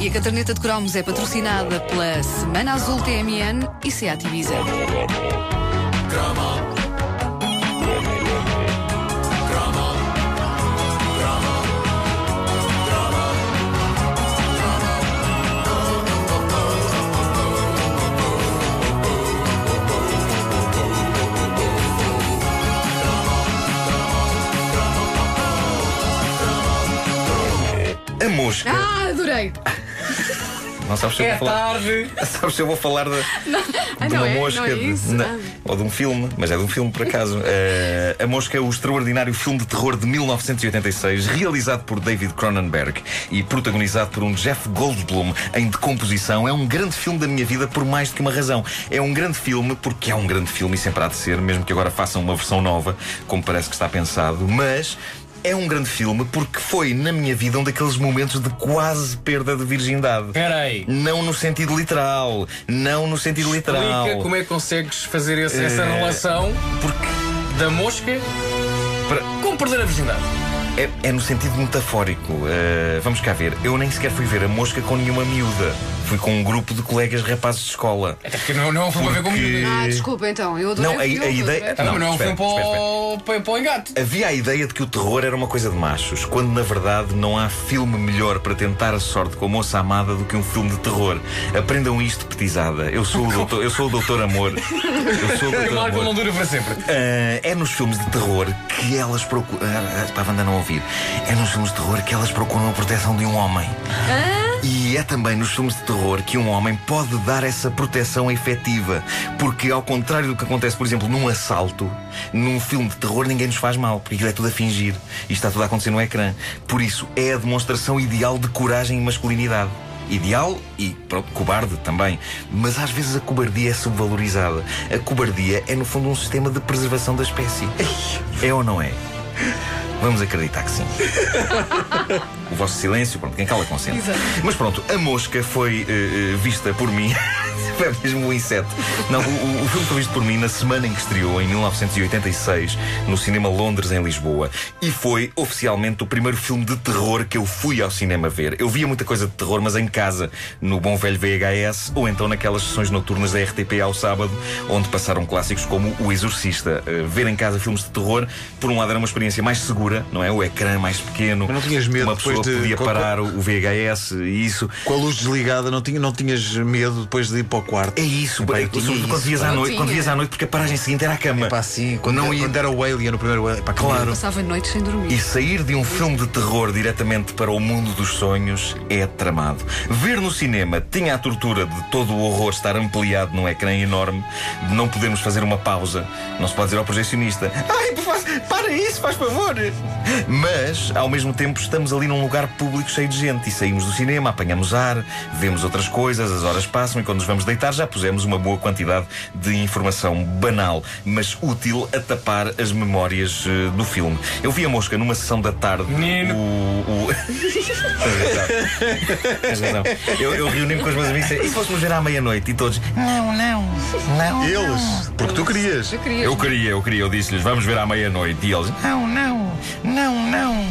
E a caderneta de cromos é patrocinada pela Semana Azul TMN e Seat Ibiza. A mosca. Ah, adorei! Não sabes se eu É vou falar. tarde. Sabes se eu vou falar de, Ah, de não uma é? mosca. Não é de- na- Ah. ou de um filme, mas é de um filme por acaso. Eh, a Mosca é o extraordinário filme de terror de 1986, realizado por David Cronenberg e protagonizado por um Jeff Goldblum em decomposição. É um grande filme da minha vida por mais do que uma razão. É um grande filme porque é um grande filme e sempre há de ser, mesmo que agora façam uma versão nova, como parece que está pensado, mas. É um grande filme porque foi, na minha vida, um daqueles momentos de quase perda de virgindade. Espera aí. Não no sentido literal. Não no sentido literal. Explica como é que consegues fazer esse- essa Eh, relação Porque da mosca para- com perder a virgindade. é, é no sentido metafórico. Uh, vamos cá ver. Eu nem sequer fui ver a mosca com nenhuma miúda. Fui com um grupo de colegas rapazes de escola. Até porque não, não é um filme a ver com Porque- miúdas. Ah, desculpa então, eu adorei Não, a- filme, a ideia- Não, mas não é um espera, filme para, espera, o- para, para o engate. Havia a ideia de que o terror era uma coisa de machos, quando na verdade não há filme melhor para tentar a sorte com a moça amada do que um filme de terror. Aprendam isto, petizada. Eu sou o doutor, eu sou o doutor Amor. Eu sou o O doutor Marco Amor. não dura para sempre. Ah, é nos filmes de terror que elas procuram. Uh, para a Wanda não ouvir. É nos filmes de terror que elas procuram a proteção de um homem. E é também nos filmes de terror que um homem pode dar essa proteção efetiva. Porque, ao contrário do que acontece, por exemplo, num assalto, num filme de terror ninguém nos faz mal, porque aquilo é tudo a fingir. E está tudo a acontecer no ecrã. Por isso, é a demonstração ideal de coragem e masculinidade. Ideal e pronto, cobarde também. Mas às vezes a cobardia é subvalorizada. A cobardia é, no fundo, um sistema de preservação da espécie. É ou não é? Vamos acreditar que sim. O vosso silêncio, pronto, quem cala consente. Exato. Mas pronto, a mosca foi eh, vista por mim. Foi mesmo um inseto. Não, o, o- o filme foi visto por mim na semana em que estreou, em 1986, no Cinema Londres, em Lisboa. E foi oficialmente o primeiro filme de terror que eu fui ao cinema ver. Eu via muita coisa de terror, mas em casa, no bom velho VHS, ou então naquelas sessões noturnas da RTP ao sábado, onde passaram clássicos como O Exorcista. Eh, ver em casa filmes de terror, por um lado, era uma experiência mais segura, não é? O ecrã mais pequeno. Mas não tinhas medo Uma pessoa de- podia parar o o VHS e isso. Com a luz desligada, não, tinha, não tinhas medo depois de ir para o quarto? É isso, Epá, eu sobretudo quando vias à noite, quando vias à noite, porque a paragem seguinte era a cama. Epá, assim, quando, não ia- quando era o Alien, o primeiro Alien. Epá, que Claro. Passava noites sem dormir. E sair de um filme de terror diretamente para o mundo dos sonhos é tramado. Ver no cinema tinha a tortura de todo o horror estar ampliado num ecrã enorme, de não podermos fazer uma pausa. Não se pode dizer ao projecionista: Ai, faz- para isso, faz favor. Mas, ao mesmo tempo, estamos ali num lugar público cheio de gente e saímos do cinema, apanhamos ar, vemos outras coisas, as horas passam e quando nos vamos deitar já pusemos uma boa quantidade de informação banal, mas útil a tapar as memórias eh, do filme. Eu vi a mosca numa sessão da tarde. Menino. O, o... Tens razão. Eu, eu reuni-me com os meus amigos e disse, e se fôssemos ver à meia-noite? E todos, não, não, não. Eles, porque tu querias. Eu queria. Eu queria, eu queria, eu disse-lhes, vamos ver à meia-noite. E eles, não, não, não, não.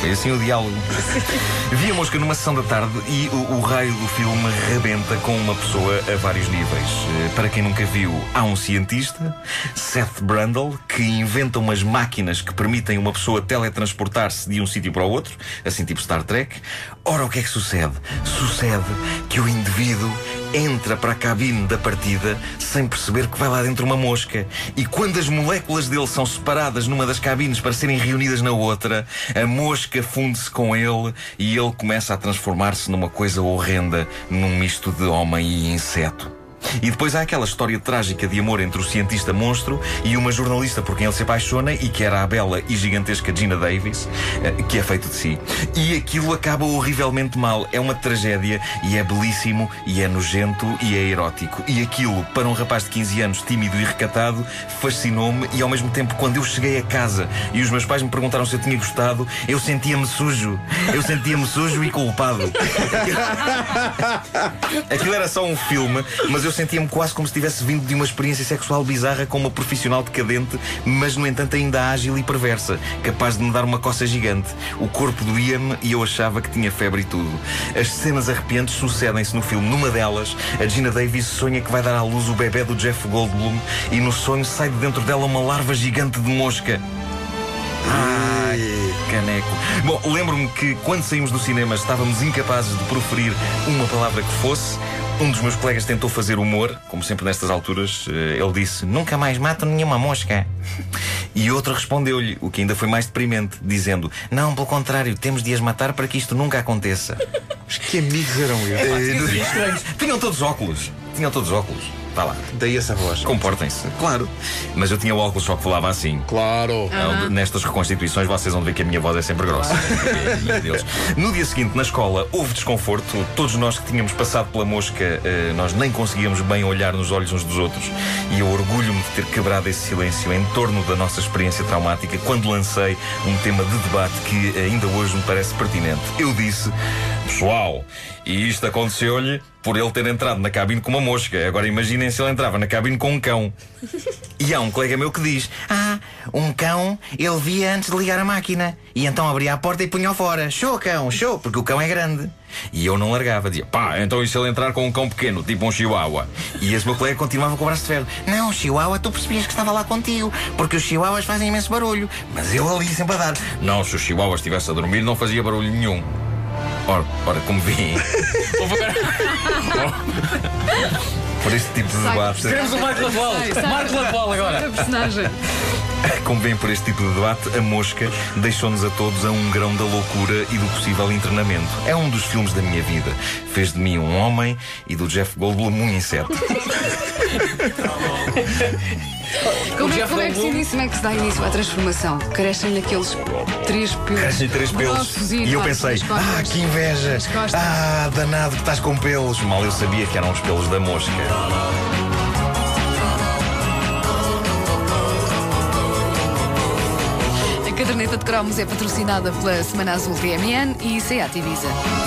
Foi assim o diálogo. Vi a mosca numa sessão da tarde e o, o raio do filme rebenta com uma pessoa a vários níveis. Eh, Para quem nunca viu, há um cientista, Seth Brundle, que inventa umas máquinas que permitem uma pessoa teletransportar-se de um sítio para o outro, assim tipo Star Trek. Ora, o que é que sucede? Sucede que o indivíduo entra para a cabine da partida sem perceber que vai lá dentro uma mosca. E quando as moléculas dele são separadas numa das cabines para serem reunidas na outra, a mosca funde-se com ele e ele começa a transformar-se numa coisa horrenda, num misto de homem e inseto. E depois há aquela história trágica de amor entre o cientista monstro e uma jornalista por quem ele se apaixona e que era a bela e gigantesca Gina Davis, eh, que é feito de si. E aquilo acaba horrivelmente mal. É uma tragédia e é belíssimo e é nojento e é erótico. E aquilo, para um rapaz de 15 anos, tímido e recatado, fascinou-me e ao mesmo tempo, quando eu cheguei a casa e os meus pais me perguntaram se eu tinha gostado, eu sentia-me sujo. Eu sentia-me sujo e culpado. Aquilo era só um filme, mas eu sentia-me quase como se tivesse vindo de uma experiência sexual bizarra com uma profissional decadente, mas no entanto ainda ágil e perversa, capaz de me dar uma coça gigante. O corpo doía-me e eu achava que tinha febre e tudo. As cenas arrepiantes sucedem-se no filme. Numa delas, a Gina Davis sonha que vai dar à luz o bebê do Jeff Goldblum e no sonho sai de dentro dela uma larva gigante de mosca. Ai, caneco. Bom, lembro-me que quando saímos do cinema estávamos incapazes de proferir uma palavra que fosse. Um dos meus colegas tentou fazer humor, como sempre nestas alturas. eh, Ele disse: Nunca mais matam nenhuma mosca. E outro respondeu-lhe, o que ainda foi mais deprimente, dizendo: Não, pelo contrário, temos de as matar para que isto nunca aconteça. Mas que amigos eram eles? Eh. Tinham todos óculos. Tinham todos óculos. Vá lá. Daí essa voz. Comportem-se. Claro. Mas eu tinha o óculos só que falava assim. Claro. Não, Nestas reconstituições vocês vão ver que a minha voz é sempre grossa. Meu Deus. No dia seguinte, na escola, houve desconforto. Todos nós que tínhamos passado pela mosca, eh, nós nem conseguíamos bem olhar nos olhos uns dos outros. E eu orgulho-me de ter quebrado esse silêncio em torno da nossa experiência traumática quando lancei um tema de debate que ainda hoje me parece pertinente. Eu disse, pessoal, e isto aconteceu-lhe por ele ter entrado na cabine com uma mosca. Agora imaginem se ele entrava na cabine com um cão. E há um colega meu que diz: Ah, um cão ele via antes de ligar a máquina. E então abria a porta e punha-o fora. Show, cão, show, porque o cão é grande. E eu não largava, dizia: Pá, então e se ele entrar com um cão pequeno, tipo um chihuahua? E esse meu colega continuava com o braço de ferro: Não, chihuahua, tu percebias que estava lá contigo, porque os chihuahuas fazem imenso barulho. Mas eu ali sempre a dar: Não, se o chihuahua estivesse a dormir, não fazia barulho nenhum. Ora, ora, como vi, Houve agora. por este tipo de Sai. debate. Queremos o Marco Laval. Marco Laval agora. Personagem. Como bem por este tipo de debate, a mosca deixou-nos a todos a um grão da loucura e do possível internamento. É um dos filmes da minha vida. Fez de mim um homem e do Jeff Goldblum um inseto. Como é, como é que se inicia, como é que se dá início à transformação? Crescem aqueles três pelos. Crescem três pelos. E eu pensei, ah, que inveja! Ah, danado que estás com pelos! Mal eu sabia que eram os pelos da mosca. Caderneta de cromos é patrocinada pela Semana Azul TMN e SEAT Ibiza.